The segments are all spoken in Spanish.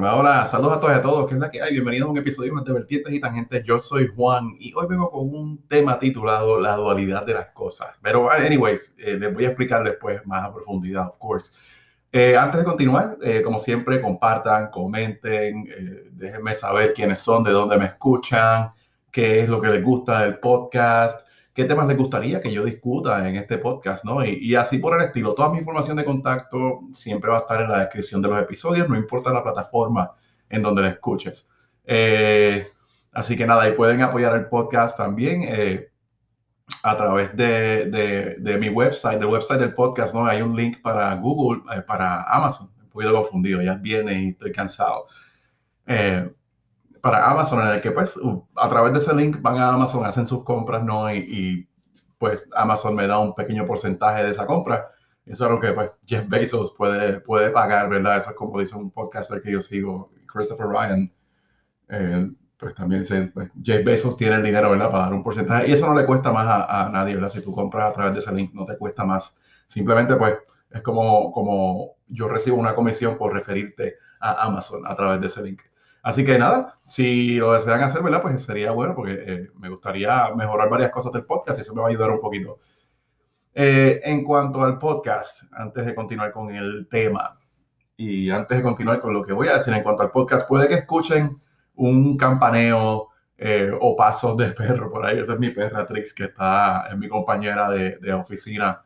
Hola, hola, saludos a todos y a todos, que es la que hay. Bienvenidos a un episodio más de Vertientes y Tangentes. Yo soy Juan y hoy vengo con un tema titulado La dualidad de las cosas. Pero, anyways, eh, les voy a explicar después más a profundidad, of course. Eh, antes de continuar, eh, como siempre, compartan, comenten, déjenme saber quiénes son, de dónde me escuchan, qué es lo que les gusta del podcast qué temas les gustaría que yo discuta en este podcast, ¿no? Y, así por el estilo. Toda mi información de contacto siempre va a estar en la descripción de los episodios, no importa la plataforma en donde la escuches. Eh, así que nada, ahí pueden apoyar el podcast también eh, a través de, de, mi website, del website del podcast, ¿no? Hay un link para Google, eh, para Amazon. Un poquito confundido, ya viene y estoy cansado para Amazon, en el que pues a través de ese link van a Amazon, hacen sus compras, ¿no? Y, pues Amazon me da un pequeño porcentaje de esa compra. Eso es lo que pues Jeff Bezos puede, puede pagar, ¿verdad? Eso es como dice un podcaster que yo sigo, Christopher Ryan. Eh, pues también dice, pues, Jeff Bezos tiene el dinero, ¿verdad? Para dar un porcentaje. Y eso no le cuesta más a, a, nadie, ¿verdad? Si tú compras a través de ese link, no te cuesta más. Simplemente, pues, es como, como yo recibo una comisión por referirte a Amazon a través de ese link. Así que nada, si lo desean hacer, ¿verdad? Pues sería bueno porque eh, me gustaría mejorar varias cosas del podcast y eso me va a ayudar un poquito. Eh, en cuanto al podcast, antes de continuar con el tema y antes de continuar con lo que voy a decir en cuanto al podcast, puede que escuchen un campaneo eh, o pasos de perro por ahí. Esa es mi perra Trix, que está, es mi compañera de, oficina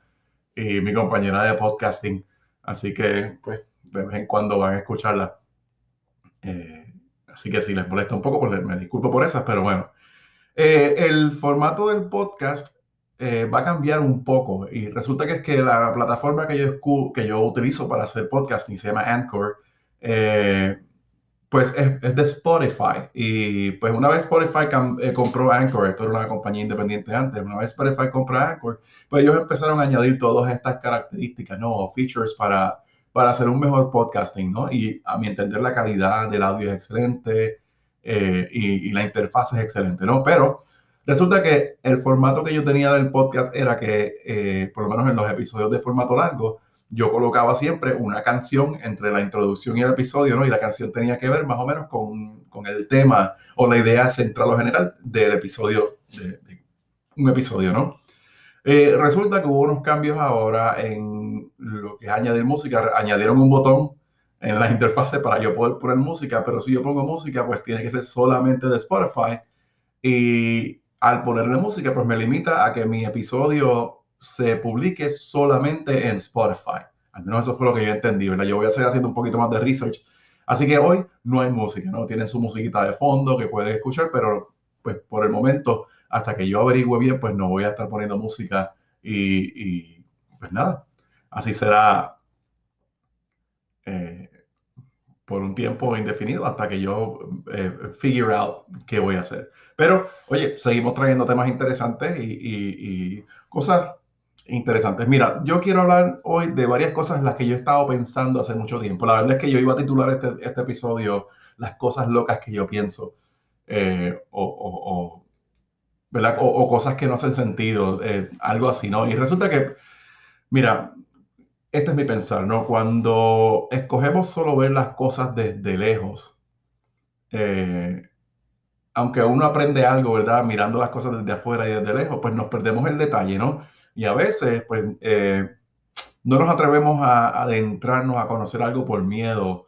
y mi compañera de podcasting. Así que, pues, de vez en cuando van a escucharla. Así que si les molesta un poco, pues me disculpo por esas, pero bueno. Eh, el formato del podcast eh, va a cambiar un poco y resulta que es que la plataforma que yo, que yo utilizo para hacer podcasting se llama Anchor, eh, pues es, de Spotify. Y pues una vez Spotify compró Anchor, esto era una compañía independiente antes, una vez Spotify compró Anchor, pues ellos empezaron a añadir todas estas características, ¿no? Features para para hacer un mejor podcasting, ¿no? Y a mi entender la calidad del audio es excelente eh, y, la interfaz es excelente, ¿no? Pero resulta que el formato que yo tenía del podcast era que, eh, por lo menos en los episodios de formato largo, yo colocaba siempre una canción entre la introducción y el episodio, ¿no? Y la canción tenía que ver más o menos con, con el tema o la idea central o general del episodio, de, de un episodio, ¿no? Eh, resulta que hubo unos cambios ahora en lo que es añadir música. Añadieron un botón en la interfase para yo poder poner música, pero si yo pongo música, pues tiene que ser solamente de Spotify. Y al ponerle música, pues me limita a que mi episodio se publique solamente en Spotify. Al menos eso fue lo que yo entendí, ¿verdad? Yo voy a seguir haciendo un poquito más de research. Así que hoy no hay música, ¿no? Tienen su musiquita de fondo que pueden escuchar, pero pues por el momento hasta que yo averigüe bien, pues no voy a estar poniendo música y, pues nada, así será eh, por un tiempo indefinido hasta que yo eh, figure out qué voy a hacer. Pero, oye, seguimos trayendo temas interesantes y, cosas interesantes. Mira, yo quiero hablar hoy de varias cosas en las que yo he estado pensando hace mucho tiempo. La verdad es que yo iba a titular este, este episodio Las cosas locas que yo pienso eh, o, cosas que no hacen sentido, eh, algo así, ¿no? Y resulta que, mira, este es mi pensar, ¿no? Cuando escogemos solo ver las cosas desde lejos, eh, aunque uno aprende algo, ¿verdad? Mirando las cosas desde afuera y desde lejos, pues nos perdemos el detalle, ¿no? Y a veces, pues, eh, no nos atrevemos a, adentrarnos a conocer algo por miedo,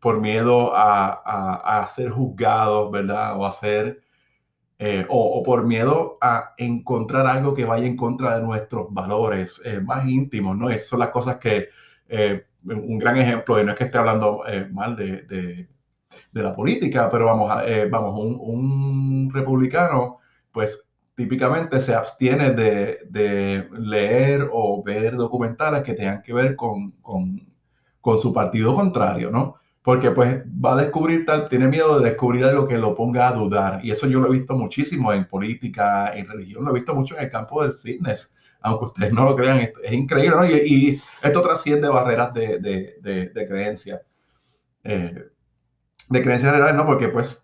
por miedo a, a, ser juzgados, ¿verdad? O a ser eh, o, por miedo a encontrar algo que vaya en contra de nuestros valores eh, más íntimos, ¿no? Esas son las cosas que, eh, un gran ejemplo, y no es que esté hablando mal de, de, la política, pero vamos, vamos un, un, republicano, pues típicamente se abstiene de, de, leer o ver documentales que tengan que ver con, con, con su partido contrario, ¿no? Porque pues va a descubrir tal, tiene miedo de descubrir algo que lo ponga a dudar. Y eso yo lo he visto muchísimo en política, en religión, lo he visto mucho en el campo del fitness, aunque ustedes no lo crean, es, increíble, ¿no? Y, esto trasciende barreras de, de, de, creencia, eh, de creencias generales, ¿no? Porque pues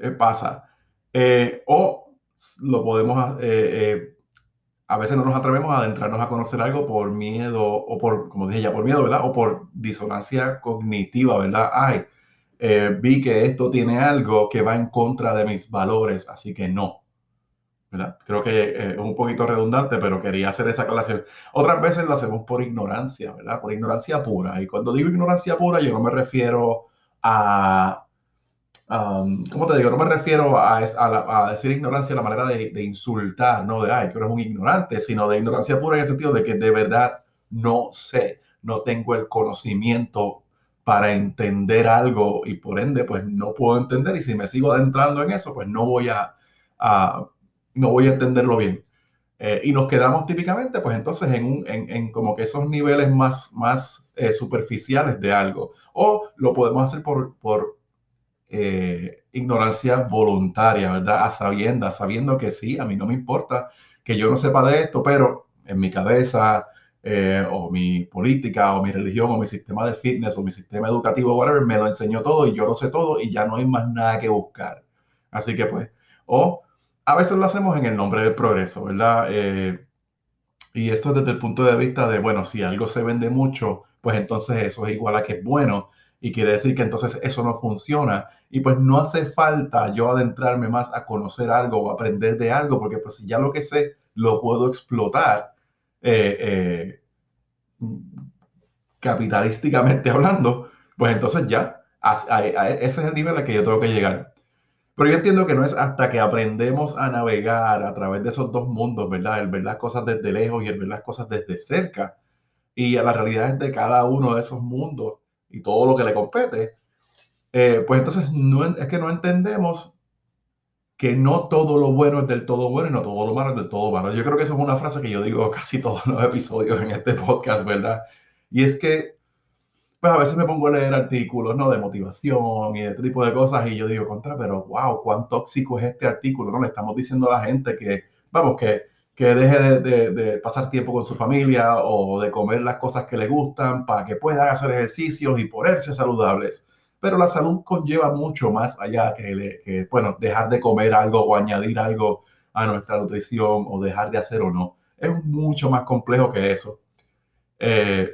eh, pasa. Eh, o lo podemos a veces no nos atrevemos a adentrarnos a conocer algo por miedo o por, como dije ya, por miedo, ¿verdad? O por disonancia cognitiva, ¿verdad? Ay, eh, vi que esto tiene algo que va en contra de mis valores, así que no. ¿verdad? Creo que eh, es un poquito redundante, pero quería hacer esa aclaración. Otras veces lo hacemos por ignorancia, ¿verdad? Por ignorancia pura. Y cuando digo ignorancia pura, yo no me refiero a um, ¿cómo te digo? No me refiero a, a, decir ignorancia de la manera de, insultar, no de, ay, tú eres un ignorante, sino de ignorancia pura en el sentido de que de verdad no sé, no tengo el conocimiento para entender algo y por ende, pues no puedo entender y si me sigo adentrando en eso, pues no voy a, no voy a entenderlo bien. Eh, y nos quedamos típicamente, pues entonces en, en, en como que esos niveles más, más eh, superficiales de algo. O lo podemos hacer por, por eh, ignorancia voluntaria, ¿verdad? A sabiendas, sabiendo que sí, a mí no me importa que yo no sepa de esto, pero en mi cabeza, eh, o mi política, o mi religión, o mi sistema de fitness, o mi sistema educativo, whatever, me lo enseñó todo y yo lo sé todo y ya no hay más nada que buscar. Así que pues, o a veces lo hacemos en el nombre del progreso, ¿verdad? Eh, y esto desde el punto de vista de, bueno, si algo se vende mucho, pues entonces eso es igual a que es bueno y quiere decir que entonces eso no funciona. Y pues no hace falta yo adentrarme más a conocer algo o aprender de algo, porque pues si ya lo que sé lo puedo explotar eh, eh, capitalísticamente hablando, pues entonces ya, ese es el nivel al que yo tengo que llegar. Pero yo entiendo que no es hasta que aprendemos a navegar a través de esos dos mundos, ¿verdad? El ver las cosas desde lejos y el ver las cosas desde cerca y a las realidades de cada uno de esos mundos y todo lo que le compete, eh, pues entonces es que no entendemos que no todo lo bueno es del todo bueno y no todo lo malo es del todo malo. Yo creo que eso es una frase que yo digo casi todos los episodios en este podcast, ¿verdad? Y es que, pues a veces me pongo a leer artículos, ¿no? De motivación y de este tipo de cosas y yo digo, contra, pero wow, cuán tóxico es este artículo, ¿no? Le estamos diciendo a la gente que, vamos, que que deje de, pasar tiempo con su familia o de comer las cosas que le gustan para que puedan hacer ejercicios y ponerse saludables. Pero la salud conlleva mucho más allá que, bueno, dejar de comer algo o añadir algo a nuestra nutrición o dejar de hacer o no. Es mucho más complejo que eso. Eh,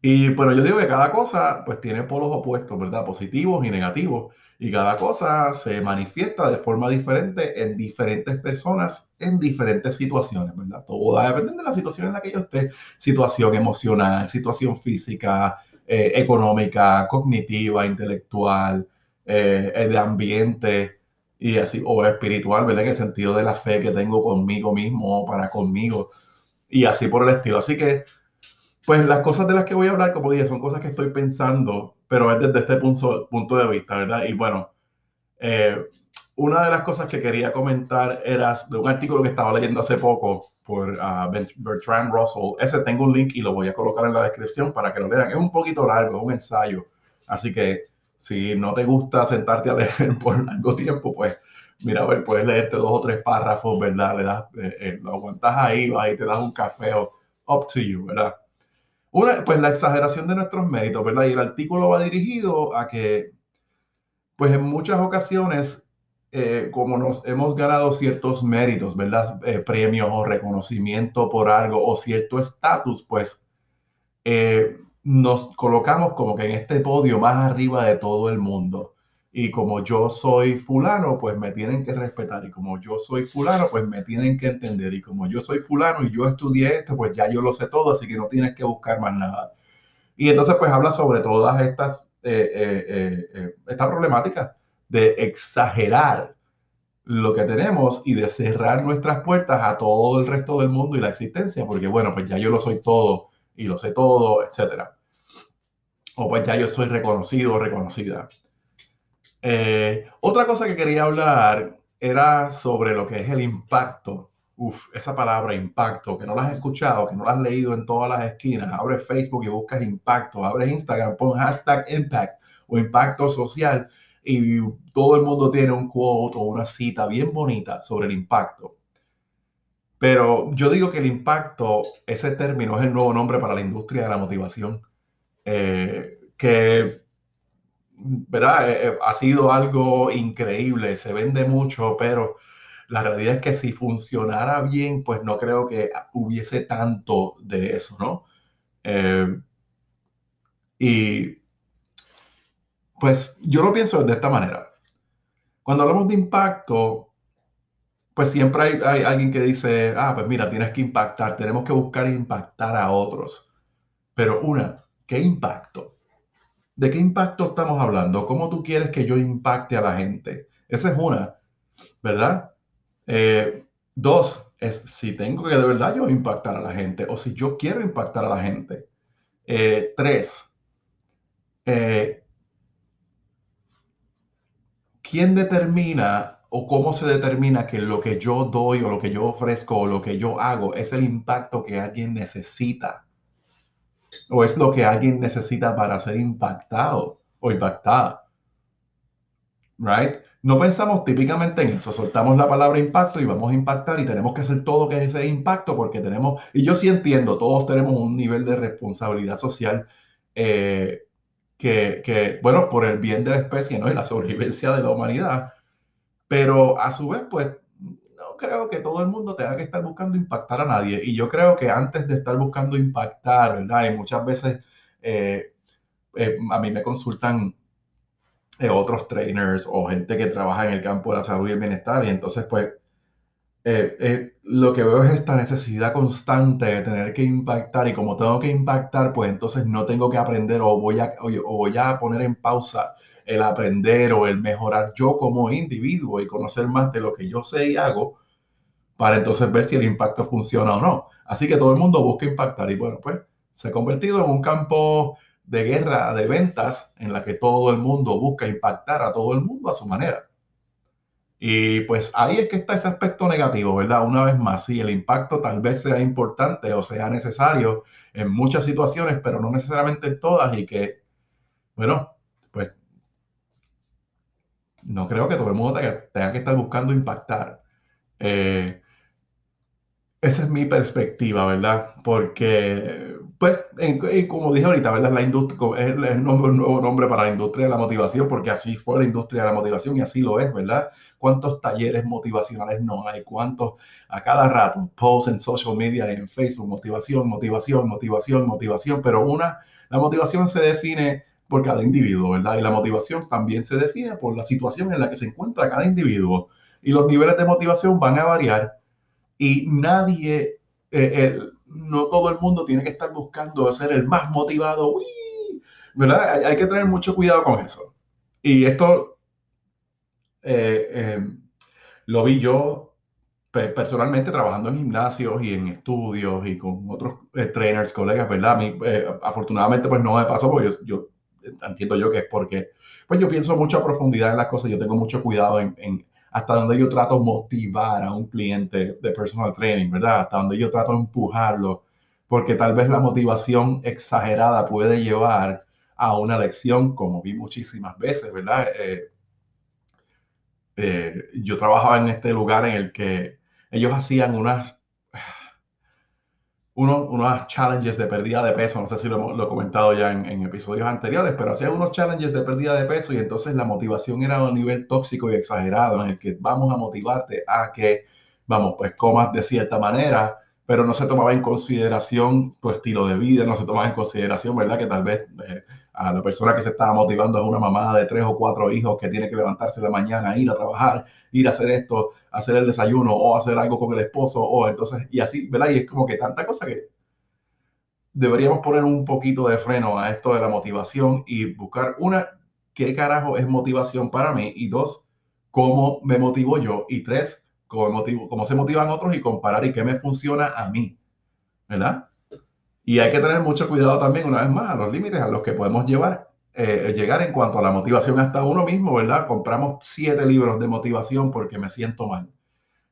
y bueno, yo digo que cada cosa pues tiene polos opuestos, ¿verdad? Positivos y negativos. Y cada cosa se manifiesta de forma diferente en diferentes personas en diferentes situaciones, ¿verdad? Todo depender de la situación en la que yo esté. Situación emocional, situación física, eh, económica, cognitiva, intelectual, eh, de ambiente y así, o espiritual, ¿verdad? En el sentido de la fe que tengo conmigo mismo para conmigo y así por el estilo. Así que, pues las cosas de las que voy a hablar, como dije, son cosas que estoy pensando pero es desde este punto, punto de vista, ¿verdad? Y bueno, eh, una de las cosas que quería comentar era de un artículo que estaba leyendo hace poco por ah, Bertrand Russell. Ese tengo un link y lo voy a colocar en la descripción para que lo lean. Es un poquito largo, es un ensayo. Así que si no te gusta sentarte a leer por largo tiempo, pues mira, a ver, puedes leerte dos o tres párrafos, ¿verdad? Le das, eh, eh, lo aguantas ahí, vas y te das un café o up to you, ¿verdad? Una, pues la exageración de nuestros méritos, ¿verdad? Y el artículo va dirigido a que, pues en muchas ocasiones, eh, como nos hemos ganado ciertos méritos, ¿verdad? Eh, premios o reconocimiento por algo o cierto estatus, pues eh, nos colocamos como que en este podio más arriba de todo el mundo y como yo soy fulano, pues me tienen que respetar y como yo soy fulano, pues me tienen que entender y como yo soy fulano y yo estudié esto, pues ya yo lo sé todo, así que no tienes que buscar más nada. Y entonces pues habla sobre todas estas, eh, eh, eh, esta problemática de exagerar lo que tenemos y de cerrar nuestras puertas a todo el resto del mundo y la existencia, porque bueno, pues ya yo lo soy todo y lo sé todo, etcétera. O pues ya yo soy reconocido o reconocida. Eh, otra cosa que quería hablar era sobre lo que es el impacto. Uf, esa palabra impacto, que no la has escuchado, que no la has leído en todas las esquinas. Abre Facebook y buscas impacto. Abre Instagram, pon hashtag impact o impacto social y todo el mundo tiene un quote o una cita bien bonita sobre el impacto. Pero yo digo que el impacto, ese término es el nuevo nombre para la industria de la motivación. Eh, que ¿verdad? Eh, eh, ha sido algo increíble, se vende mucho, pero la realidad es que si funcionara bien, pues no creo que hubiese tanto de eso, ¿no? Eh, y pues yo lo pienso de esta manera. Cuando hablamos de impacto, pues siempre hay, hay, alguien que dice, ah, pues mira, tienes que impactar, tenemos que buscar impactar a otros. Pero una, ¿qué impacto? ¿De qué impacto estamos hablando? ¿Cómo tú quieres que yo impacte a la gente? Esa es una, ¿verdad? Eh, dos, es si tengo que de verdad yo impactar a la gente o si yo quiero impactar a la gente. Eh, tres, eh, ¿quién determina o cómo se determina que lo que yo doy o lo que yo ofrezco o lo que yo hago es el impacto que alguien necesita? ¿O es lo que alguien necesita para ser impactado o impactada? Right? No pensamos típicamente en eso, soltamos la palabra impacto y vamos a impactar y tenemos que hacer todo que ese impacto porque tenemos, y yo sí entiendo, todos tenemos un nivel de responsabilidad social eh, que, que, bueno, por el bien de la especie ¿no? y la sobrevivencia de la humanidad, pero a su vez, pues no creo que todo el mundo tenga que estar buscando impactar a nadie. Y yo creo que antes de estar buscando impactar, ¿verdad? Y muchas veces eh, eh, a mí me consultan otros trainers o gente que trabaja en el campo de la salud y el bienestar. Y entonces, pues, eh, eh, lo que veo es esta necesidad constante de tener que impactar. Y como tengo que impactar, pues entonces no tengo que aprender o voy a, o, voy a poner en pausa el aprender o el mejorar yo como individuo y conocer más de lo que yo sé y hago para entonces ver si el impacto funciona o no. Así que todo el mundo busca impactar y bueno, pues se ha convertido en un campo de guerra de ventas en la que todo el mundo busca impactar a todo el mundo a su manera. Y pues ahí es que está ese aspecto negativo, ¿verdad? Una vez más, sí, el impacto tal vez sea importante o sea necesario en muchas situaciones, pero no necesariamente en todas y que, bueno, pues no creo que todo el mundo tenga, que estar buscando impactar. Eh, esa es mi perspectiva, ¿verdad? Porque pues, y como dije ahorita, ¿verdad? La industria es el un nuevo nombre para la industria de la motivación, porque así fue la industria de la motivación y así lo es, ¿verdad? ¿Cuántos talleres motivacionales no hay? ¿Cuántos a cada rato posts en social media, en Facebook, motivación, motivación, motivación, motivación? Pero una, la motivación se define por cada individuo, ¿verdad? Y la motivación también se define por la situación en la que se encuentra cada individuo. Y los niveles de motivación van a variar y nadie, eh, no todo el mundo tiene que estar buscando ser el más motivado, ¿verdad? Hay, que tener mucho cuidado con eso. Y esto eh, eh, lo vi yo personalmente trabajando en gimnasios y en estudios y con otros eh, trainers, colegas, ¿verdad? A mí, afortunadamente, pues no me pasó porque yo, entiendo yo que es porque, pues yo pienso mucho a profundidad en las cosas, yo tengo mucho cuidado en hasta donde yo trato motivar a un cliente de personal training, ¿verdad? Hasta donde yo trato empujarlo, porque tal vez la motivación exagerada puede llevar a una lección, como vi muchísimas veces, ¿verdad? Eh, eh, yo trabajaba en este lugar en el que ellos hacían unas unos, unos challenges de pérdida de peso, no sé si lo, lo he comentado ya en, episodios anteriores, pero hacía unos challenges de pérdida de peso y entonces la motivación era a un nivel tóxico y exagerado en el que vamos a motivarte a que, vamos, pues comas de cierta manera, pero no se tomaba en consideración tu estilo de vida, no se tomaba en consideración, ¿verdad? Que tal vez eh, a la persona que se estaba motivando es una mamá de tres o cuatro hijos que tiene que levantarse de mañana, ir a trabajar, ir a hacer esto, hacer el desayuno o hacer algo con el esposo o entonces, y así, ¿verdad? Y es como que tanta cosa que deberíamos poner un poquito de freno a esto de la motivación y buscar una, ¿qué carajo es motivación para mí? Y dos, ¿cómo me motivo yo? Y tres, cómo, se motivan otros y comparar y qué me funciona a mí, ¿verdad? Y hay que tener mucho cuidado también, una vez más, a los límites a los que podemos llevar, eh, llegar en cuanto a la motivación hasta uno mismo, ¿verdad? Compramos siete libros de motivación porque me siento mal.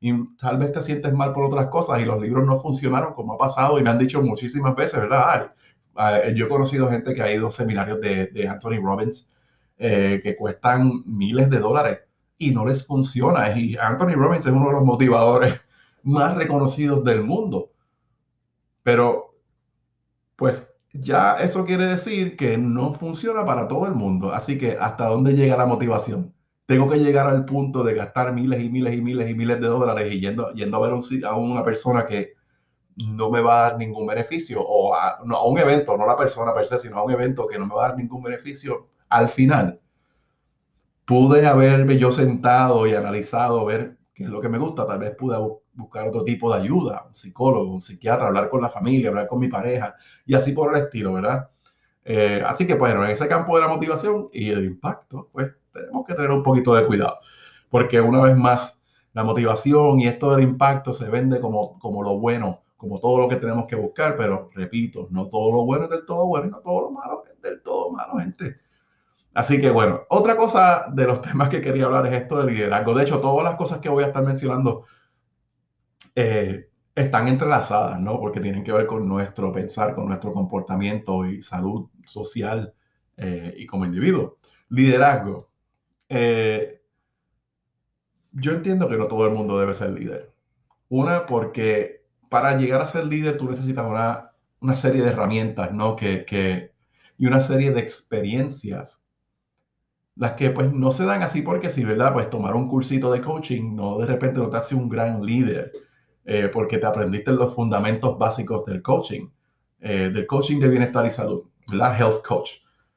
Y tal vez te sientes mal por otras cosas y los libros no funcionaron como ha pasado y me han dicho muchísimas veces, ¿verdad? Ay, yo he conocido gente que ha ido a seminarios de, de Anthony Robbins eh, que cuestan miles de dólares y no les funciona. Y Anthony Robbins es uno de los motivadores más reconocidos del mundo. Pero, pues ya eso quiere decir que no funciona para todo el mundo. Así que, ¿hasta dónde llega la motivación? tengo que llegar al punto de gastar miles y miles y miles y miles de dólares y yendo, a ver a una persona que no me va a dar ningún beneficio o a, a un evento, no la persona per se, sino a un evento que no me va a dar ningún beneficio al final pude haberme yo sentado y analizado, ver qué es lo que me gusta. Tal vez pude buscar otro tipo de ayuda, un psicólogo, un psiquiatra, hablar con la familia, hablar con mi pareja y así por el estilo, ¿verdad? Eh, así que, bueno, en ese campo de la motivación y el impacto, pues tenemos que tener un poquito de cuidado, porque una vez más, la motivación y esto del impacto se vende como, como lo bueno, como todo lo que tenemos que buscar, pero repito, no todo lo bueno es del todo bueno y no todo lo malo es del todo malo, gente. Así que bueno, otra cosa de los temas que quería hablar es esto del liderazgo. De hecho, todas las cosas que voy a estar mencionando eh, están entrelazadas, ¿no? Porque tienen que ver con nuestro pensar, con nuestro comportamiento y salud social eh, y como individuo. Liderazgo. Eh, yo entiendo que no todo el mundo debe ser líder. Una, porque para llegar a ser líder tú necesitas una, una serie de herramientas, ¿no? Que, que, y una serie de experiencias las que pues no se dan así porque si, ¿verdad? Pues tomar un cursito de coaching no de repente no te hace un gran líder eh, porque te aprendiste los fundamentos básicos del coaching, eh, del coaching de bienestar y salud, la health coach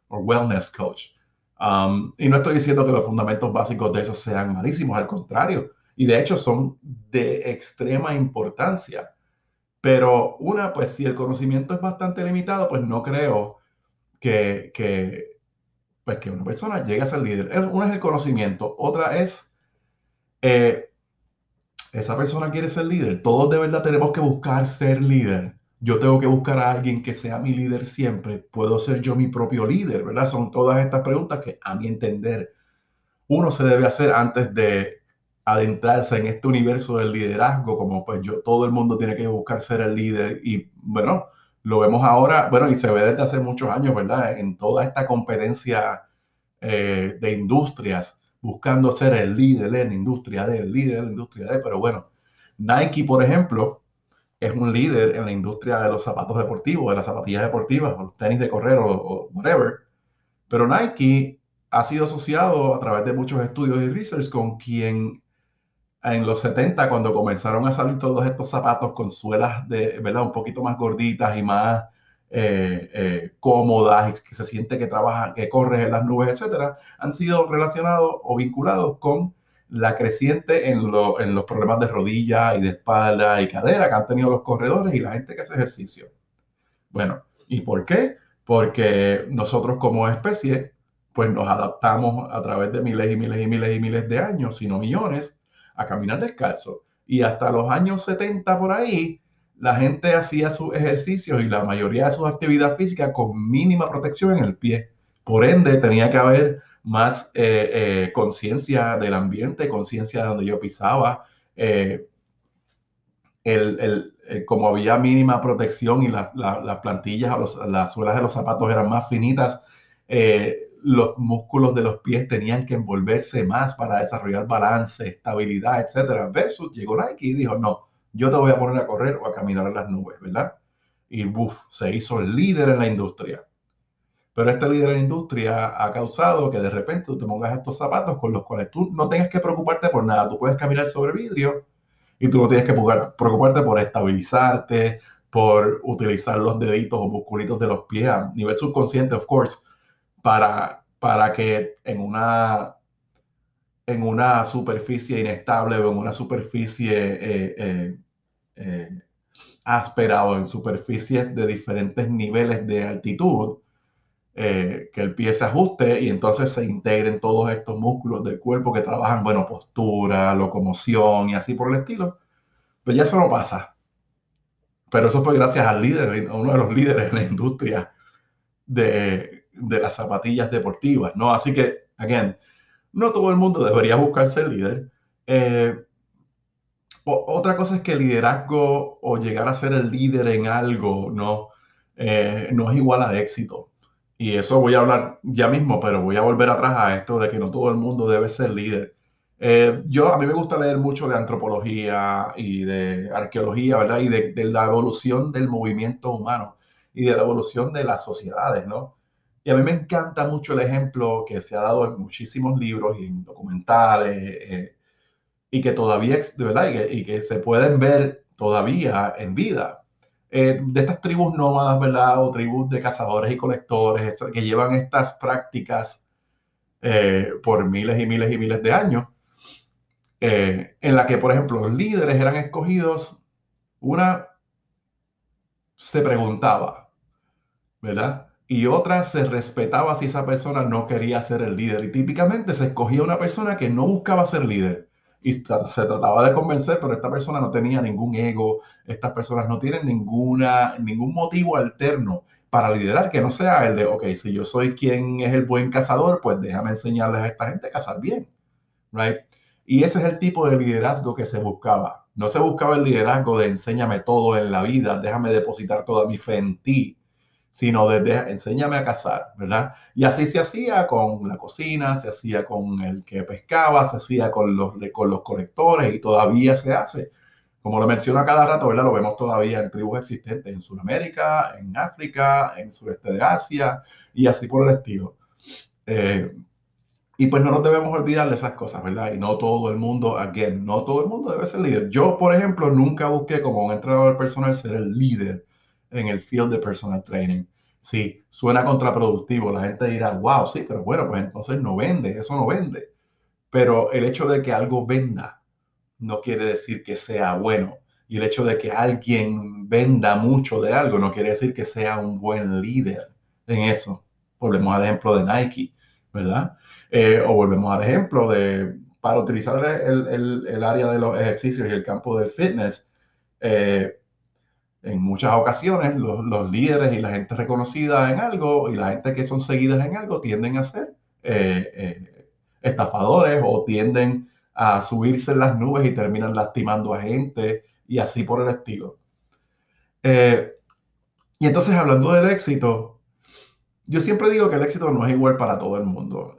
o wellness coach. Um, y no estoy diciendo que los fundamentos básicos de eso sean malísimos, al contrario, y de hecho son de extrema importancia. Pero una, pues si el conocimiento es bastante limitado, pues no creo que, que pues que una persona llegue a ser líder. Una es el conocimiento, otra es eh, esa persona quiere ser líder. Todos de verdad tenemos que buscar ser líder. Yo tengo que buscar a alguien que sea mi líder siempre. Puedo ser yo mi propio líder, ¿verdad? Son todas estas preguntas que a mi entender uno se debe hacer antes de adentrarse en este universo del liderazgo, como pues yo, todo el mundo tiene que buscar ser el líder y bueno, lo vemos ahora, bueno, y se ve desde hace muchos años, ¿verdad? En toda esta competencia eh, de industrias, buscando ser el líder en industria de, el líder en industria de, pero bueno, Nike, por ejemplo, es un líder en la industria de los zapatos deportivos, de las zapatillas deportivas, o los tenis de correr o, o whatever, pero Nike ha sido asociado a través de muchos estudios y research con quien en los 70, cuando comenzaron a salir todos estos zapatos con suelas de, ¿verdad? Un poquito más gorditas y más eh, eh, cómodas, que se siente que trabaja, que corres en las nubes, etcétera, han sido relacionados o vinculados con la creciente en, en los problemas de rodilla y de espalda y cadera que han tenido los corredores y la gente que hace ejercicio. Bueno, ¿y por qué? Porque nosotros como especie, pues nos adaptamos a través de miles y miles y miles y miles de años, si no millones, a caminar descalzo. Y hasta los años 70 por ahí, la gente hacía sus ejercicios y la mayoría de sus actividades físicas con mínima protección en el pie. Por ende, tenía que haber más eh, eh, conciencia del ambiente, conciencia de donde yo pisaba. Eh, el, como había mínima protección y las plantillas, las suelas de los zapatos eran más finitas, los músculos de los pies tenían que envolverse más para desarrollar balance, estabilidad, etcétera. Versus llegó Nike y dijo, no, yo te voy a poner a correr o a caminar en las nubes, ¿verdad? Y buf, se hizo líder en la industria. Pero este líder en la industria ha causado que de repente tú te pongas estos zapatos con los cuales tú no tengas que preocuparte por nada. Tú puedes caminar sobre vidrio y tú no tienes que preocuparte por estabilizarte, por utilizar los deditos o musculitos de los pies a nivel subconsciente, of course para, para que en una, en una superficie inestable o en una superficie eh, eh, eh, áspera o en superficies de diferentes niveles de altitud, que el pie se ajuste y entonces se integren todos estos músculos del cuerpo que trabajan, bueno, postura, locomoción y así por el estilo. Pero ya eso no pasa. Pero eso fue gracias al líder, a uno de los líderes en la industria de, de las zapatillas deportivas, ¿no? Así que, again, no todo el mundo debería buscar ser líder. Eh, otra cosa es que el liderazgo o llegar a ser el líder en algo, no, eh, no es igual a éxito. Y eso voy a hablar ya mismo, pero voy a volver atrás a esto de que no todo el mundo debe ser líder. Eh, yo, a mí me gusta leer mucho de antropología y de arqueología, ¿verdad? Y de, de, la evolución del movimiento humano y de la evolución de las sociedades, ¿no? Y a mí me encanta mucho el ejemplo que se ha dado en muchísimos libros y en documentales eh, y que todavía, de verdad, y que, se pueden ver todavía en vida. Eh, de estas tribus nómadas, ¿verdad? O tribus de cazadores y colectores que llevan estas prácticas eh, por miles y miles y miles de años, en la que, por ejemplo, los líderes eran escogidos, una se preguntaba, ¿verdad? Y otra se respetaba si esa persona no quería ser el líder. Y típicamente se escogía una persona que no buscaba ser líder y se trataba de convencer, pero esta persona no tenía ningún ego, estas personas no tienen ninguna, ningún motivo alterno para liderar que no sea el de, ok, si yo soy quien es el buen cazador, pues déjame enseñarles a esta gente a cazar bien, right? Y ese es el tipo de liderazgo que se buscaba. No se buscaba el liderazgo de enséñame todo en la vida, déjame depositar toda mi fe en ti sino desde enséñame a cazar, ¿verdad? Y así se hacía con la cocina, se hacía con el que pescaba, se hacía con los, con los colectores y todavía se hace. Como lo menciono cada rato, ¿verdad? Lo vemos todavía en tribus existentes en Sudamérica, en África, en sureste de Asia y así por el estilo. Eh, y pues no nos debemos olvidar de esas cosas, ¿verdad? Y no todo el mundo, again, no todo el mundo debe ser líder. Yo, por ejemplo, nunca busqué como un entrenador personal ser el líder en el field de personal training. Sí, suena contraproductivo. La gente dirá, wow, sí, pero bueno, pues entonces no vende, eso no vende. Pero el hecho de que algo venda no quiere decir que sea bueno. Y el hecho de que alguien venda mucho de algo no quiere decir que sea un buen líder en eso. Volvemos al ejemplo de Nike, ¿verdad? Eh, o volvemos al ejemplo de, para utilizar el, el, el, área de los ejercicios y el campo del fitness, eh, en muchas ocasiones los, líderes y la gente reconocida en algo y la gente que son seguidas en algo tienden a ser eh, eh, estafadores o tienden a subirse en las nubes y terminan lastimando a gente y así por el estilo. Eh, y entonces hablando del éxito, yo siempre digo que el éxito no es igual para todo el mundo.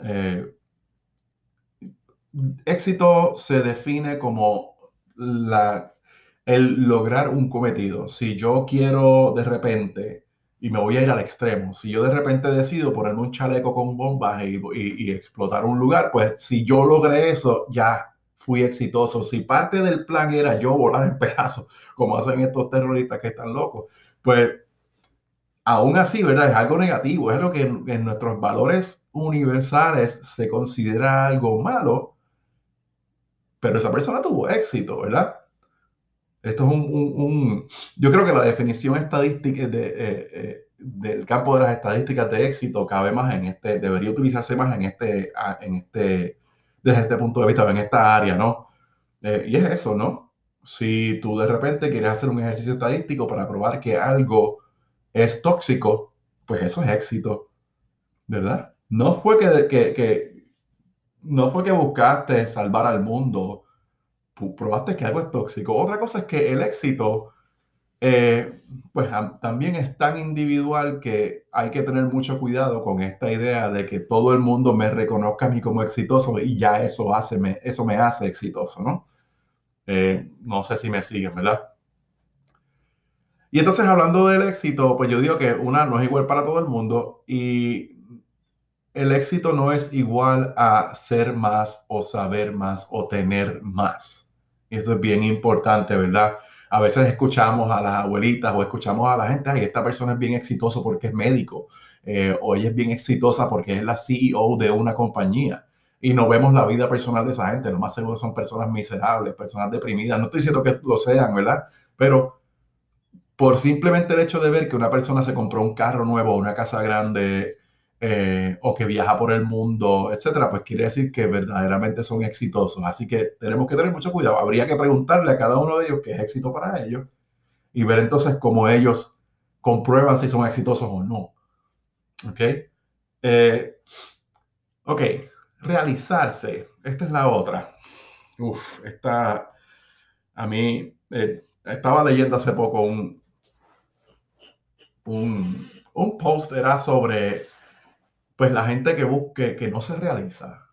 éxito se define como la el lograr un cometido. Si yo quiero de repente, y me voy a ir al extremo, si yo de repente decido ponerme un chaleco con bombas y, explotar un lugar, pues si yo logré eso, ya fui exitoso. Si parte del plan era yo volar en pedazos, como hacen estos terroristas que están locos, pues aún así, ¿verdad? Es algo negativo, es lo que en nuestros valores universales se considera algo malo, pero esa persona tuvo éxito, ¿verdad? Esto es un, yo creo que la definición estadística de, eh, eh, del campo de las estadísticas de éxito cabe más en este, debería utilizarse más en este, en este, desde este punto de vista, en esta área, ¿no? Eh, y es eso, ¿no? Si tú de repente quieres hacer un ejercicio estadístico para probar que algo es tóxico, pues eso es éxito, ¿verdad? No fue que, que, que no fue que buscaste salvar al mundo probaste que algo es tóxico. Otra cosa es que el éxito, eh, pues también es tan individual que hay que tener mucho cuidado con esta idea de que todo el mundo me reconozca a mí como exitoso y ya eso, hace, me, eso me hace exitoso, ¿no? Eh, no sé si me siguen, ¿verdad? Y entonces hablando del éxito, pues yo digo que una no es igual para todo el mundo y el éxito no es igual a ser más o saber más o tener más. Eso es bien importante, ¿verdad? A veces escuchamos a las abuelitas o escuchamos a la gente, ay, esta persona es bien exitoso porque es médico, eh, o ella es bien exitosa porque es la CEO de una compañía. Y no vemos la vida personal de esa gente, lo más seguro son personas miserables, personas deprimidas. No estoy diciendo que lo sean, ¿verdad? Pero por simplemente el hecho de ver que una persona se compró un carro nuevo, una casa grande, eh, o que viaja por el mundo, etcétera, pues quiere decir que verdaderamente son exitosos. Así que tenemos que tener mucho cuidado. Habría que preguntarle a cada uno de ellos qué es éxito para ellos y ver entonces cómo ellos comprueban si son exitosos o no. ¿Ok? Eh, ok, realizarse. Esta es la otra. Uf, esta, a mí, eh, estaba leyendo hace poco un, un, un post, era sobre pues la gente que busque, que no se realiza.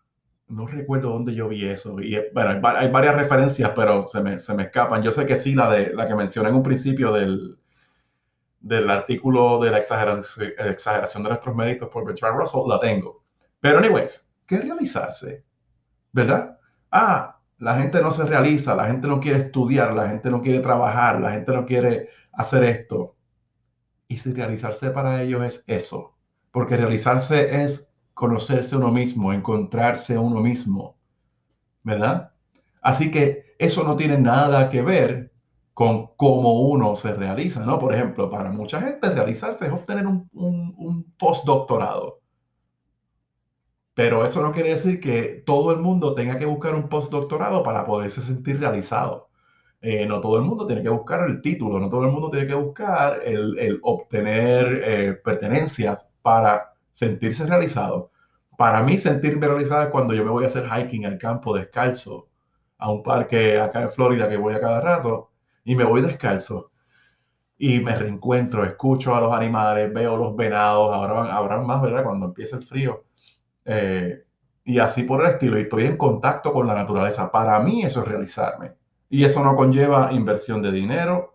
No recuerdo dónde yo vi eso. Y bueno, hay, varias referencias, pero se me, se me, escapan. Yo sé que sí, la, de, la que mencioné en un principio del, del artículo de la exageración, exageración de nuestros méritos por Bertrand Russell, la tengo. Pero, anyways, ¿qué realizarse? ¿Verdad? Ah, la gente no se realiza, la gente no quiere estudiar, la gente no quiere trabajar, la gente no quiere hacer esto. Y si realizarse para ellos es eso, porque realizarse es conocerse uno mismo, encontrarse uno mismo, ¿verdad? Así que eso no tiene nada que ver con cómo uno se realiza, ¿no? Por ejemplo, para mucha gente realizarse es obtener un, un, postdoctorado. Pero eso no quiere decir que todo el mundo tenga que buscar un postdoctorado para poderse sentir realizado. Eh, no todo el mundo tiene que buscar el título, no todo el mundo tiene que buscar el, obtener eh, pertenencias para sentirse realizado. Para mí, sentirme realizado es cuando yo me voy a hacer hiking al campo descalzo, a un parque acá en Florida que voy a cada rato, y me voy descalzo y me reencuentro, escucho a los animales, veo los venados, ahora habrán más, ¿verdad? Cuando empieza el frío. Eh, y así por el estilo, y estoy en contacto con la naturaleza. Para mí eso es realizarme. Y eso no conlleva inversión de dinero,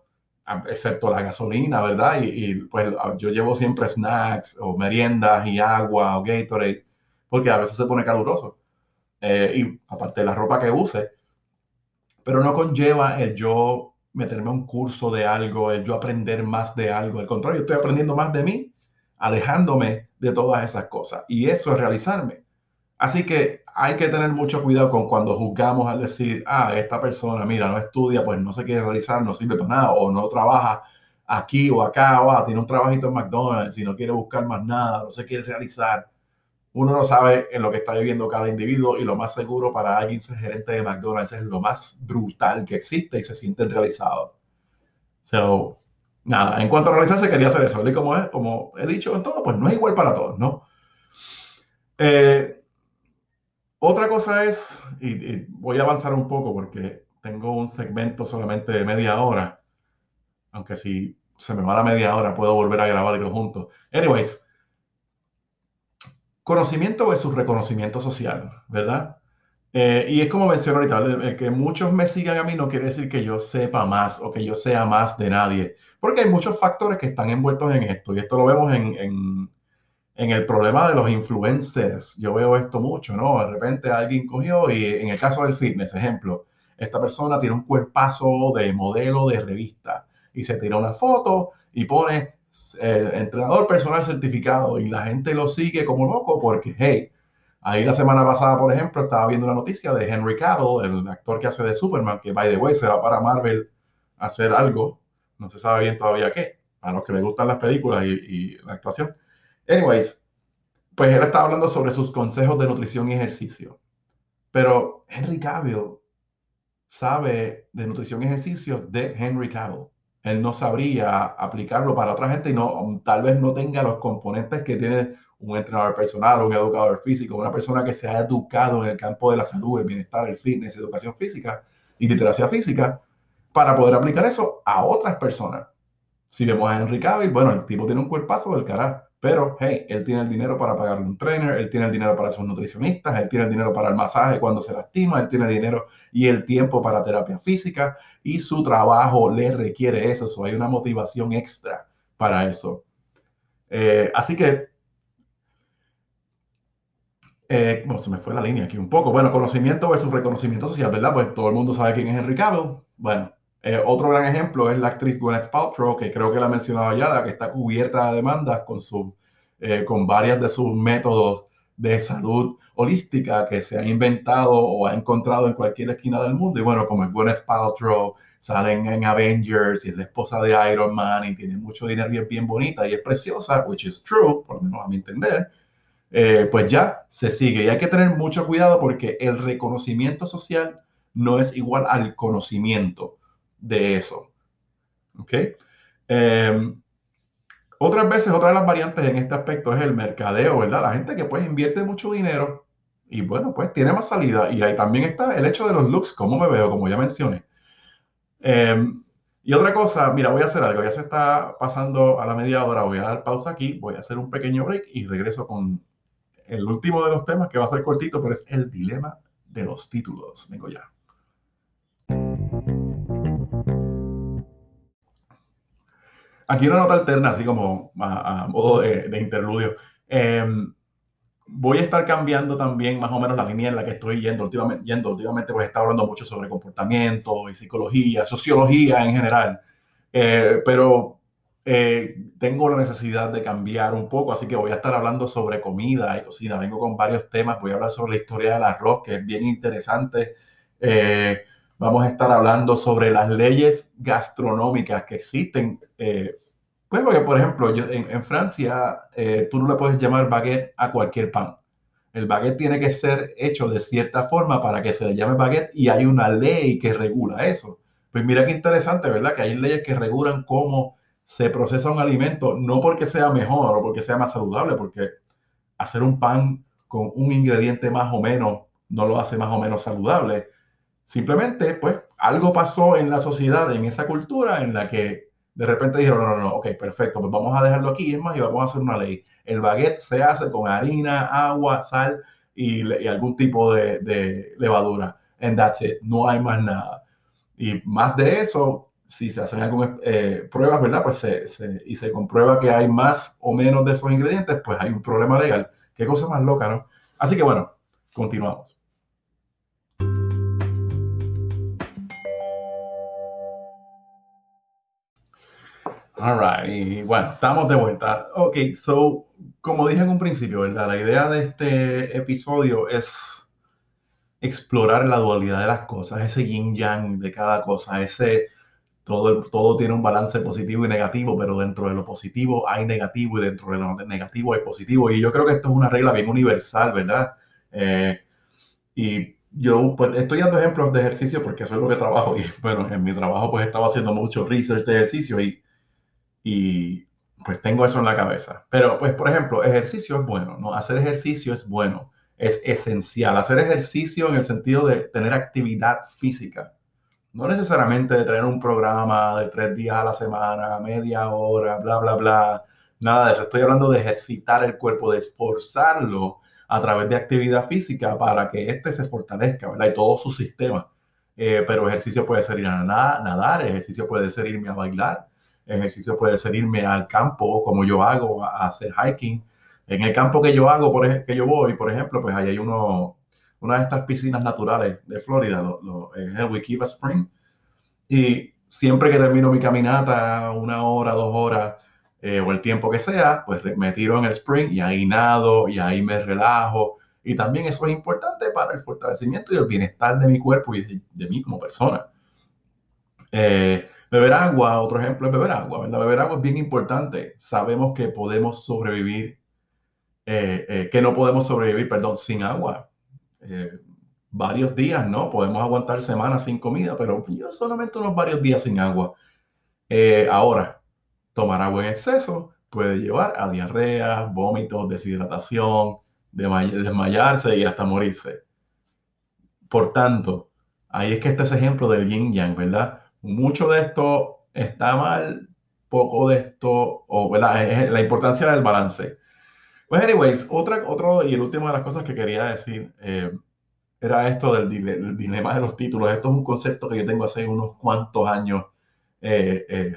excepto la gasolina, ¿verdad? Y, pues yo llevo siempre snacks o meriendas y agua o Gatorade, porque a veces se pone caluroso. Eh, y aparte de la ropa que use, pero no conlleva el yo meterme a un curso de algo, el yo aprender más de algo. Al contrario, estoy aprendiendo más de mí, alejándome de todas esas cosas. Y eso es realizarme. Así que hay que tener mucho cuidado con cuando juzgamos al decir, ah, esta persona, mira, no estudia, pues no se quiere realizar, no sirve para nada, o no trabaja aquí o acá, o ah, tiene un trabajito en McDonald's y no quiere buscar más nada, no se quiere realizar uno no sabe en lo que está viviendo cada individuo y lo más seguro para alguien ser gerente de McDonald's es lo más brutal que existe y se siente realizado. So, nada, en cuanto a realizarse, quería hacer eso. Y como, es, como he dicho en todo, pues no es igual para todos, ¿no? Eh, otra cosa es, y, voy a avanzar un poco porque tengo un segmento solamente de media hora, aunque si se me va la media hora puedo volver a grabarlo juntos. Anyways, conocimiento versus reconocimiento social, ¿verdad? Eh, y es como mencioné ahorita, el, que muchos me sigan a mí no quiere decir que yo sepa más o que yo sea más de nadie, porque hay muchos factores que están envueltos en esto, y esto lo vemos en, en, en el problema de los influencers. Yo veo esto mucho, ¿no? De repente alguien cogió y en el caso del fitness, ejemplo, esta persona tiene un cuerpazo de modelo de revista y se tira una foto y pone eh, entrenador personal certificado y la gente lo sigue como loco porque, hey, ahí la semana pasada, por ejemplo, estaba viendo una noticia de Henry Cavill, el actor que hace de Superman, que, by the way, se va para Marvel a hacer algo, no se sabe bien todavía qué, a los que me gustan las películas y, y la actuación. Anyways, pues él estaba hablando sobre sus consejos de nutrición y ejercicio. Pero Henry Cavill sabe de nutrición y ejercicio de Henry Cavill él no sabría aplicarlo para otra gente y no, tal vez no tenga los componentes que tiene un entrenador personal, un educador físico, una persona que se ha educado en el campo de la salud, el bienestar, el fitness, educación física y literacia física, para poder aplicar eso a otras personas. Si vemos a Henry Cavill, bueno, el tipo tiene un cuerpazo del carajo. Pero, hey, él tiene el dinero para pagarle un trainer, él tiene el dinero para sus nutricionistas, él tiene el dinero para el masaje cuando se lastima, él tiene dinero y el tiempo para terapia física y su trabajo le requiere eso. So, hay una motivación extra para eso. Eh, así que, eh, bueno, se me fue la línea aquí un poco. Bueno, conocimiento versus reconocimiento social, ¿verdad? Pues todo el mundo sabe quién es Henry Cavill. Bueno, eh, otro gran ejemplo es la actriz Gwyneth Paltrow, que creo que la mencionaba ya, que está cubierta de demandas con, su, eh, con varias de sus métodos de salud holística que se ha inventado o ha encontrado en cualquier esquina del mundo. Y bueno, como es Gwyneth Paltrow, salen en Avengers y es la esposa de Iron Man y tiene mucho dinero y es bien bonita y es preciosa, which is true, por lo menos a mi entender, eh, pues ya se sigue. Y hay que tener mucho cuidado porque el reconocimiento social no es igual al conocimiento de eso. ¿Ok? Em, otras veces, otra de las variantes en este aspecto es el mercadeo, ¿verdad? La gente que pues invierte mucho dinero y bueno, pues tiene más salida. Y ahí también está el hecho de los looks, como me veo, como ya mencioné. Em, y otra cosa, mira, voy a hacer algo, ya se está pasando a la media hora, voy a dar pausa aquí, voy a hacer un pequeño break y regreso con el último de los temas que va a ser cortito, pero es el dilema de los títulos. Vengo ya. Aquí una nota alterna, así como a, modo de, interludio. Em, voy a estar cambiando también más o menos la línea en la que estoy yendo últimamente. Yendo, últimamente pues está hablando mucho sobre comportamiento y psicología, sociología en general. Eh, pero eh, tengo la necesidad de cambiar un poco, así que voy a estar hablando sobre comida y cocina. Vengo con varios temas, voy a hablar sobre la historia del arroz, que es bien interesante. Eh, vamos a estar hablando sobre las leyes gastronómicas que existen. Eh, pues porque, por ejemplo, yo, en, Francia tú no le puedes llamar baguette a cualquier pan. El baguette tiene que ser hecho de cierta forma para que se le llame baguette y hay una ley que regula eso. Pues mira qué interesante, ¿verdad? Que hay leyes que regulan cómo se procesa un alimento no porque sea mejor o porque sea más saludable, porque hacer un pan con un ingrediente más o menos no lo hace más o menos saludable. Simplemente, pues, algo pasó en la sociedad, en esa cultura, en la que de repente dijeron, no, no, no, ok, perfecto, pues vamos a dejarlo aquí, es más, y vamos a hacer una ley. El baguette se hace con harina, agua, sal y, algún tipo de, levadura. And that's it, no hay más nada. Y más de eso, si se hacen algunas eh, pruebas, ¿verdad? Pues se, y se comprueba que hay más o menos de esos ingredientes, pues hay un problema legal. Qué cosa más loca, ¿no? Así que bueno, continuamos. All right, y bueno, estamos de vuelta. Ok, so, como dije en un principio, ¿verdad? La idea de este episodio es explorar la dualidad de las cosas, ese yin yang de cada cosa, ese todo, todo tiene un balance positivo y negativo, pero dentro de lo positivo hay negativo y dentro de lo negativo hay positivo. Y yo creo que esto es una regla bien universal, ¿verdad? Eh, y yo pues, estoy dando ejemplos de ejercicio porque eso es lo que trabajo. Y bueno, en mi trabajo pues estaba haciendo mucho research de ejercicio y, y pues tengo eso en la cabeza. Pero pues, por ejemplo, ejercicio es bueno, ¿no? Hacer ejercicio es bueno, es esencial. Hacer ejercicio en el sentido de tener actividad física no necesariamente de tener un programa de tres días a la semana, media hora, bla, bla, bla, nada de eso. Estoy hablando de ejercitar el cuerpo, de esforzarlo a través de actividad física para que éste se fortalezca, ¿verdad? Y todo su sistema. Eh, pero ejercicio puede ser ir a nadar, ejercicio puede ser irme a bailar, ejercicio puede ser irme al campo, como yo hago, a, hacer hiking. En el campo que yo hago, por ejemplo, que yo voy, por ejemplo, pues ahí hay uno, una de estas piscinas naturales de Florida, lo, es el Wikiva Spring. Y siempre que termino mi caminata, una hora, dos horas, eh, o el tiempo que sea, pues me tiro en el spring y ahí nado y ahí me relajo. Y también eso es importante para el fortalecimiento y el bienestar de mi cuerpo y de, mí como persona. Eh, beber agua, otro ejemplo es beber agua, ¿verdad? Beber agua es bien importante. Sabemos que podemos sobrevivir, eh, que no podemos sobrevivir, perdón, sin agua. Eh, varios días, ¿no? Podemos aguantar semanas sin comida, pero yo solamente unos varios días sin agua. Eh, ahora, tomar agua en exceso puede llevar a diarrea, vómitos, deshidratación, desmayarse y hasta morirse. Por tanto, ahí es que este es ejemplo del yin yang, ¿verdad? Mucho de esto está mal, poco de esto, o ¿verdad? la importancia del balance. Pues, anyways, otra, otro y el último de las cosas que quería decir eh, era esto del, dilema de los títulos. Esto es un concepto que yo tengo hace unos cuantos años eh, eh,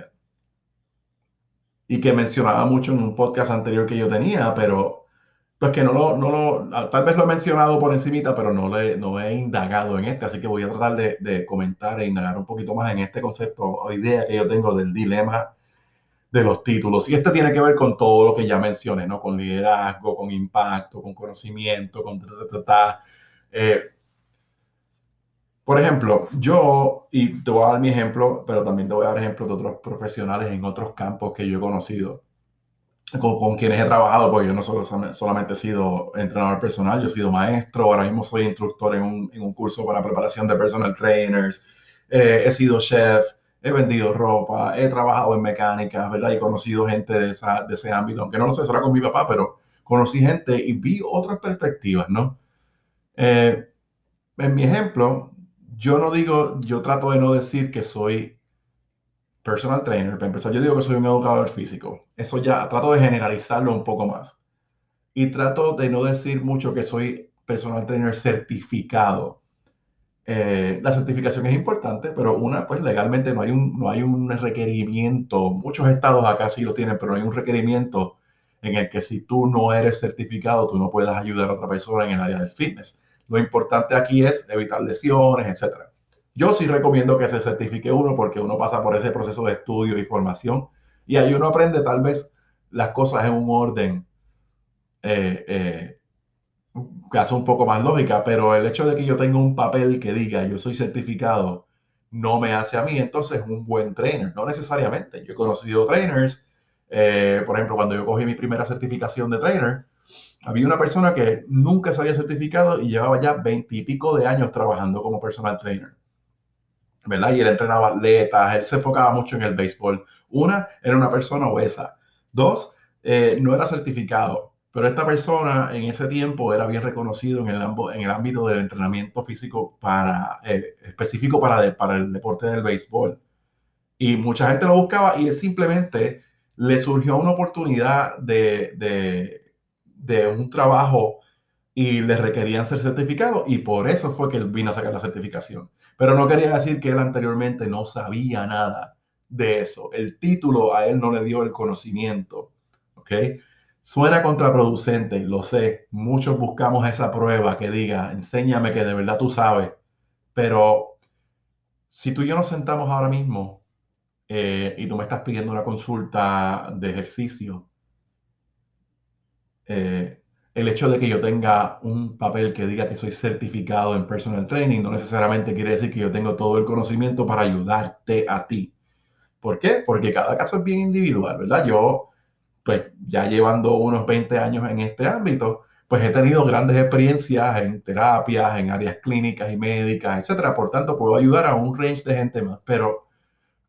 y que mencionaba mucho en un podcast anterior que yo tenía, pero pues que no lo, no lo, tal vez lo he mencionado por encimita, pero no, le, no he indagado en este, así que voy a tratar de, de comentar e indagar un poquito más en este concepto o idea que yo tengo del dilema de los títulos. Y este tiene que ver con todo lo que ya mencioné, ¿no? Con liderazgo, con impacto, con conocimiento, con... Eh, por ejemplo, yo, y te voy a dar mi ejemplo, pero también te voy a dar ejemplos de otros profesionales en otros campos que yo he conocido, con, quienes he trabajado, porque yo no solo, solamente he sido entrenador personal, yo he sido maestro, ahora mismo soy instructor en un, en un curso para preparación de personal trainers, eh, he sido chef, he vendido ropa, he trabajado en mecánica, ¿verdad? Y conocido gente de, esa, de ese ámbito, aunque no lo sé, será con mi papá, pero conocí gente y vi otras perspectivas, ¿no? Eh, en mi ejemplo, yo no digo, yo trato de no decir que soy personal trainer, para empezar, yo digo que soy un educador físico. Eso ya trato de generalizarlo un poco más. Y trato de no decir mucho que soy personal trainer certificado eh, la certificación es importante, pero una, pues legalmente no hay, un, no hay un requerimiento, muchos estados acá sí lo tienen, pero no hay un requerimiento en el que si tú no eres certificado, tú no puedas ayudar a otra persona en el área del fitness. Lo importante aquí es evitar lesiones, etc. Yo sí recomiendo que se certifique uno porque uno pasa por ese proceso de estudio y formación y ahí uno aprende tal vez las cosas en un orden eh, eh, que hace un poco más lógica, pero el hecho de que yo tenga un papel que diga yo soy certificado no me hace a mí entonces un buen trainer, no necesariamente. Yo he conocido trainers, eh, por ejemplo, cuando yo cogí mi primera certificación de trainer, había una persona que nunca se había certificado y llevaba ya veintipico de años trabajando como personal trainer. ¿Verdad? Y él entrenaba atletas, él se enfocaba mucho en el béisbol. Una, era una persona obesa. Dos, eh, no era certificado. Pero esta persona en ese tiempo era bien reconocido en el, en el ámbito del entrenamiento físico para, eh, específico para, para el deporte del béisbol. Y mucha gente lo buscaba y él simplemente le surgió una oportunidad de, de, de un trabajo y le requerían ser certificado y por eso fue que él vino a sacar la certificación. Pero no quería decir que él anteriormente no sabía nada de eso. El título a él no le dio el conocimiento. ¿Ok? Suena contraproducente, lo sé. Muchos buscamos esa prueba que diga, enséñame que de verdad tú sabes. Pero si tú y yo nos sentamos ahora mismo eh, y tú me estás pidiendo una consulta de ejercicio, eh, el hecho de que yo tenga un papel que diga que soy certificado en personal training no necesariamente quiere decir que yo tengo todo el conocimiento para ayudarte a ti. ¿Por qué? Porque cada caso es bien individual, ¿verdad? Yo pues ya llevando unos 20 años en este ámbito, pues he tenido grandes experiencias en terapias, en áreas clínicas y médicas, etcétera. Por tanto, puedo ayudar a un range de gente más. Pero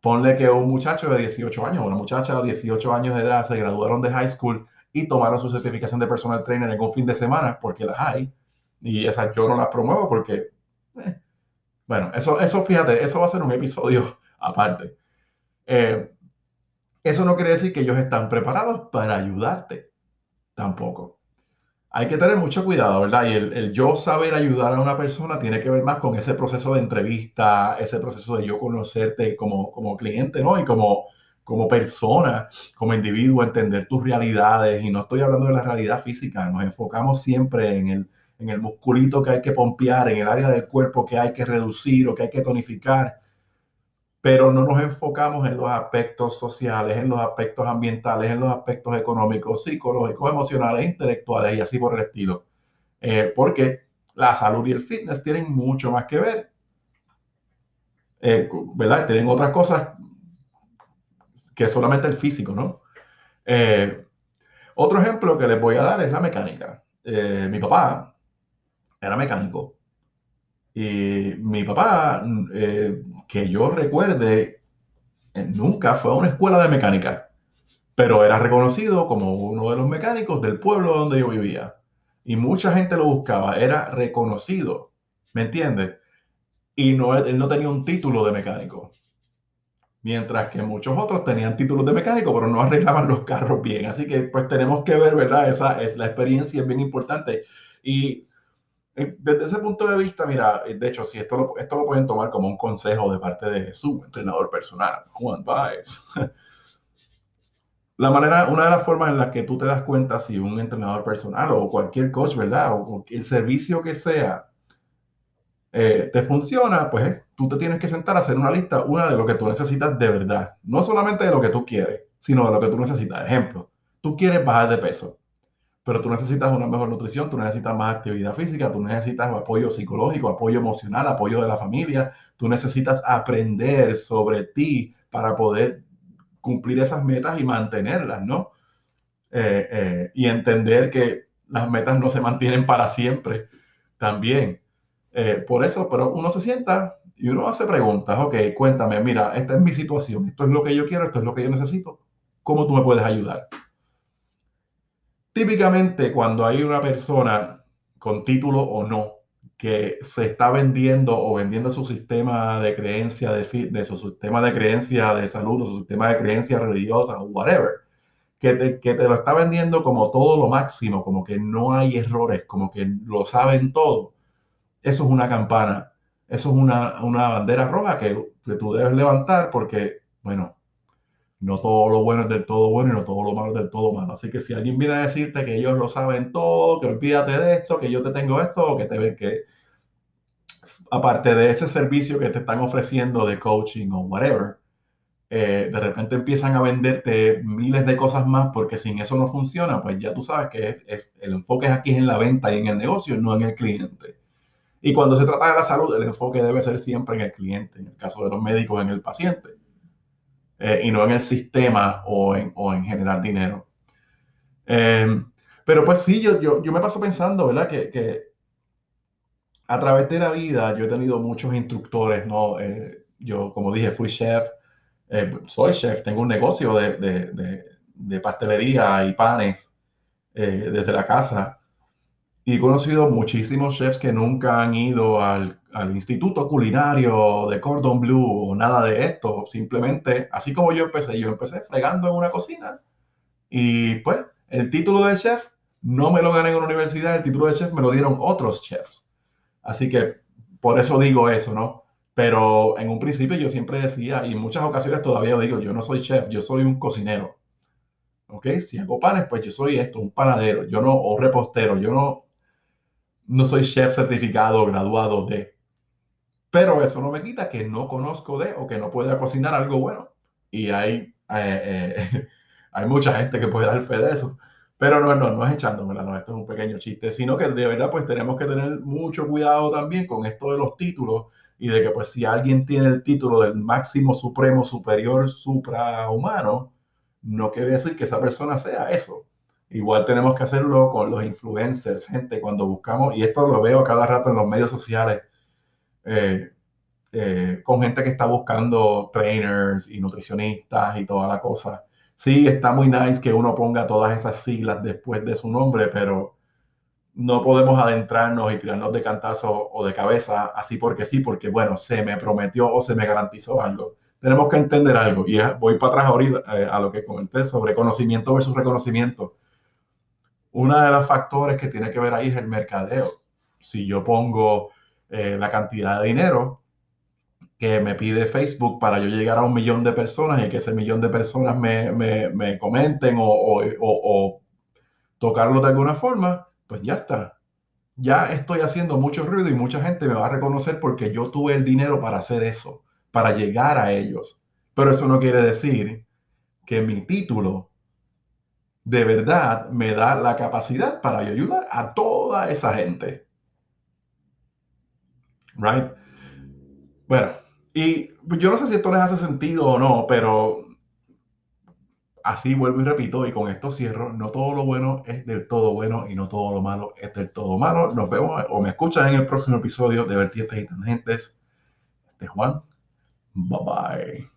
ponle que un muchacho de 18 años, una muchacha de 18 años de edad se graduaron de high school y tomaron su certificación de personal trainer en un fin de semana, porque las hay. Y esas yo no las promuevo porque, eh, bueno, eso, eso fíjate, eso va a ser un episodio aparte. Eh, eso no quiere decir que ellos están preparados para ayudarte. Tampoco. Hay que tener mucho cuidado, ¿verdad? Y el, yo saber ayudar a una persona tiene que ver más con ese proceso de entrevista, ese proceso de yo conocerte como, como cliente, ¿no? Y como, como persona, como individuo, entender tus realidades. Y no estoy hablando de la realidad física, nos enfocamos siempre en el, en el musculito que hay que pompear, en el área del cuerpo que hay que reducir o que hay que tonificar pero no nos enfocamos en los aspectos sociales, en los aspectos ambientales, en los aspectos económicos, psicológicos, emocionales, intelectuales y así por el estilo. Eh, porque la salud y el fitness tienen mucho más que ver. Eh, ¿Verdad? Tienen otras cosas que solamente el físico, ¿no? Eh, otro ejemplo que les voy a dar es la mecánica. mi papá era mecánico y mi papá que yo recuerde, eh, nunca fue a una escuela de mecánica, pero era reconocido como uno de los mecánicos del pueblo donde yo vivía. Y mucha gente lo buscaba, era reconocido, ¿me entiendes? Y no, él no tenía un título de mecánico. Mientras que muchos otros tenían títulos de mecánico, pero no arreglaban los carros bien. Así que pues tenemos que ver, ¿verdad? Esa es la experiencia, es bien importante. Y eh, desde ese punto de vista, mira, eh, de hecho, si esto lo, esto lo pueden tomar como un consejo de parte de su entrenador personal, Juan Baez. La manera, una de las formas en las que tú te das cuenta si un entrenador personal o cualquier coach, ¿verdad? O el servicio que sea eh, te funciona, pues tú te tienes que sentar a hacer una lista, una de lo que tú necesitas de verdad. No solamente de lo que tú quieres, sino de lo que tú necesitas. Ejemplo, tú quieres bajar de peso pero tú necesitas una mejor nutrición, tú necesitas más actividad física, tú necesitas apoyo psicológico, apoyo emocional, apoyo de la familia, tú necesitas aprender sobre ti para poder cumplir esas metas y mantenerlas, ¿no? Eh, eh, y entender que las metas no se mantienen para siempre también. Eh, por eso, pero uno se sienta y uno hace preguntas, ok, cuéntame, mira, esta es mi situación, esto es lo que yo quiero, esto es lo que yo necesito, ¿cómo tú me puedes ayudar? Típicamente cuando hay una persona con título o no que se está vendiendo o vendiendo su sistema de creencia de fitness su sistema de creencia de salud o su sistema de creencia religiosa o whatever, que te, que te lo está vendiendo como todo lo máximo, como que no hay errores, como que lo saben todo, eso es una campana eso es una, una bandera roja que, que tú debes levantar porque, bueno, no todo lo bueno es del todo bueno y no todo lo malo es del todo malo. Así que si alguien viene a decirte que ellos lo saben todo, que olvídate de esto, que yo te tengo esto, o que te ven que, aparte de ese servicio que te están ofreciendo de coaching o whatever, eh, de repente empiezan a venderte miles de cosas más porque sin eso no funciona, pues ya tú sabes que el enfoque aquí es en la venta y en el negocio, no en el cliente. Y cuando se trata de la salud, el enfoque debe ser siempre en el cliente, en el caso de los médicos, en el paciente, eh, y no en el sistema o en, o en generar dinero. Em, pero pues sí, yo, yo, yo, me paso pensando, ¿verdad? Que, que, a través de la vida yo he tenido muchos instructores, ¿no? Eh, yo, como dije, fui chef, eh, soy chef, tengo un negocio de, pastelería y panes eh, desde la casa. Y he conocido muchísimos chefs que nunca han ido al, instituto culinario de Cordon Bleu o nada de esto. Simplemente, así como yo empecé, yo empecé fregando en una cocina. Y pues, el título de chef no me lo gané en una universidad, el título de chef me lo dieron otros chefs. Así que por eso digo eso, ¿no? Pero en un principio yo siempre decía, y en muchas ocasiones todavía digo, yo no soy chef, yo soy un cocinero. ¿Ok? Si hago panes, pues yo soy esto, un panadero, yo no, o repostero, yo no, no soy chef certificado, graduado de. Pero eso no me quita que no conozco de o que no pueda cocinar algo bueno. Y hay, eh, eh, hay mucha gente que puede dar fe de eso. Pero no, no, no es echándomela, no, esto es un pequeño chiste, sino que de verdad pues tenemos que tener mucho cuidado también con esto de los títulos y de que pues si alguien tiene el título del máximo supremo superior suprahumano, no quiere decir que esa persona sea eso. Igual tenemos que hacerlo con los influencers, gente, cuando buscamos, y esto lo veo cada rato en los medios sociales, eh, eh, con gente que está buscando trainers y nutricionistas y toda la cosa. Sí, está muy nice que uno ponga todas esas siglas después de su nombre, pero no podemos adentrarnos y tirarnos de cantazo o de cabeza así porque sí, porque bueno, se me prometió o se me garantizó algo. Tenemos que entender algo y voy para atrás ahorita eh, a lo que comenté sobre conocimiento versus reconocimiento. Uno de los factores que tiene que ver ahí es el mercadeo. Si yo pongo eh, la cantidad de dinero que me pide Facebook para yo llegar a un millón de personas y que ese millón de personas me, me, me comenten o, o, o, o tocarlo de alguna forma, pues ya está. Ya estoy haciendo mucho ruido y mucha gente me va a reconocer porque yo tuve el dinero para hacer eso, para llegar a ellos. Pero eso no quiere decir que mi título de verdad me da la capacidad para ayudar a toda esa gente. Right? Bueno, y yo no sé si esto les hace sentido o no, pero Así vuelvo y repito, y con esto cierro, no todo lo bueno es del todo bueno y no todo lo malo es del todo malo. Nos vemos o me escuchan en el próximo episodio de Vertientes y Tangentes. Este es Juan. Bye bye.